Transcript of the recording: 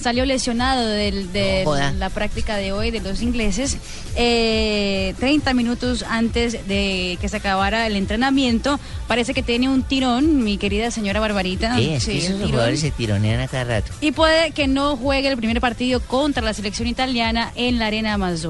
salió lesionado del- de la práctica de hoy de los ingleses. eh, 30 minutos antes de que se acabara el entrenamiento. Parece que tiene un tirón, mi querida señora Barbarita. Sí, es que esos tirón. jugadores se tironean a cada rato. Y puede que no juegue el primer partido contra la selección italiana en la Arena Amazonia.